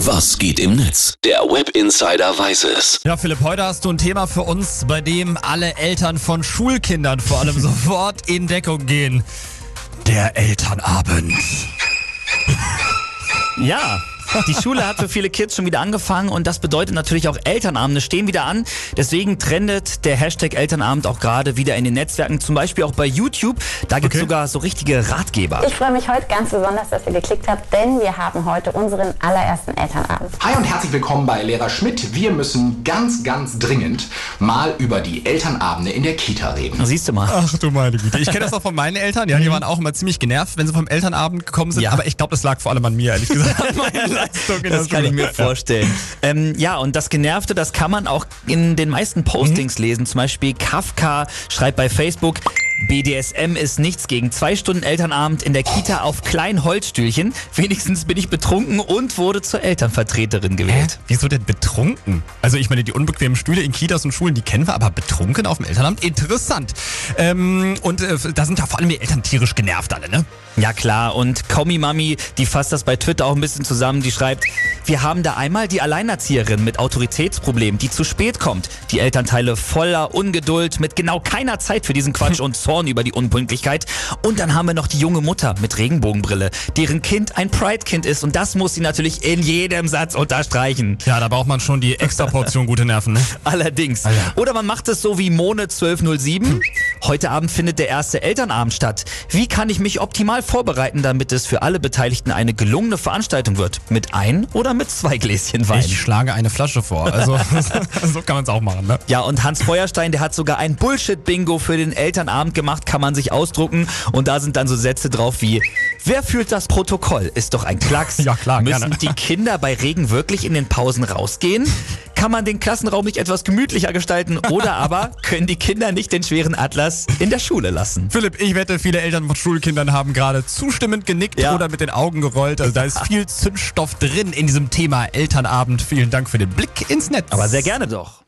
Was geht im Netz? Der Web Insider weiß es. Ja, Philipp, heute hast du ein Thema für uns, bei dem alle Eltern von Schulkindern vor allem sofort in Deckung gehen. Der Elternabend. Ja, die Schule hat für viele Kids schon wieder angefangen und das bedeutet natürlich auch Elternabende stehen wieder an. Deswegen trendet der Hashtag Elternabend auch gerade wieder in den Netzwerken, zum Beispiel auch bei YouTube. Da gibt es Okay. sogar so richtige Ratgeber. Ich freue mich heute ganz besonders, dass ihr geklickt habt, denn wir haben heute unseren allerersten Elternabend. Hi und herzlich willkommen bei Lehrer Schmidt. Wir müssen ganz, ganz dringend mal über die Elternabende in der Kita reden. Siehst du mal. Ach du meine Güte. Ich kenne das auch von meinen Eltern. Ja, die waren auch immer ziemlich genervt, wenn sie vom Elternabend gekommen sind. Ja. Aber ich glaube, das lag vor allem an mir, ehrlich gesagt. Leistung in Das kann ich mir vorstellen. Ähm, ja, und das Genervte, das kann man auch in den meisten Postings lesen. Zum Beispiel Kafka schreibt bei Facebook, BDSM ist nichts gegen zwei Stunden Elternabend in der Kita auf kleinen Holzstühlchen. Wenigstens bin ich betrunken und wurde zur Elternvertreterin Hä? gewählt. Wieso denn betrunken? Also ich meine, die unbequemen Stühle in Kitas und Schulen, die kennen wir, aber betrunken auf dem Elternabend? Interessant. Ähm, und äh, da sind ja vor allem die Eltern tierisch genervt alle, ne? Ja klar, und Komi Mami, die fasst das bei Twitter auch ein bisschen zusammen, die schreibt, wir haben da einmal die Alleinerzieherin mit Autoritätsproblemen, die zu spät kommt, die Elternteile voller Ungeduld, mit genau keiner Zeit für diesen Quatsch und Zorn über die Unpünktlichkeit. Und dann haben wir noch die junge Mutter mit Regenbogenbrille, deren Kind ein Pride-Kind ist und das muss sie natürlich in jedem Satz unterstreichen. Ja, da braucht man schon die extra Portion gute Nerven, ne? Allerdings. ja. Oder man macht es so wie Mone 1207. Heute Abend findet der erste Elternabend statt. Wie kann ich mich optimal vorbereiten, damit es für alle Beteiligten eine gelungene Veranstaltung wird? Mit ein oder mit zwei Gläschen Wein? Ich schlage eine Flasche vor. Also so kann man es auch machen, ne? Ja, und Hans Feuerstein, der hat sogar ein Bullshit-Bingo für den Elternabend gemacht, kann man sich ausdrucken. Und da sind dann so Sätze drauf wie, wer fühlt das Protokoll? Ist doch ein Klacks. Ja, klar, Müssen gerne. die Kinder bei Regen wirklich in den Pausen rausgehen? Kann man den Klassenraum nicht etwas gemütlicher gestalten? Oder aber können die Kinder nicht den schweren Atlas in der Schule lassen? Philipp, ich wette, viele Eltern von Schulkindern haben gerade zustimmend genickt Ja. oder mit den Augen gerollt. Also da ist viel Zündstoff drin in diesem Thema Elternabend. Vielen Dank für den Blick ins Netz. Aber sehr gerne doch.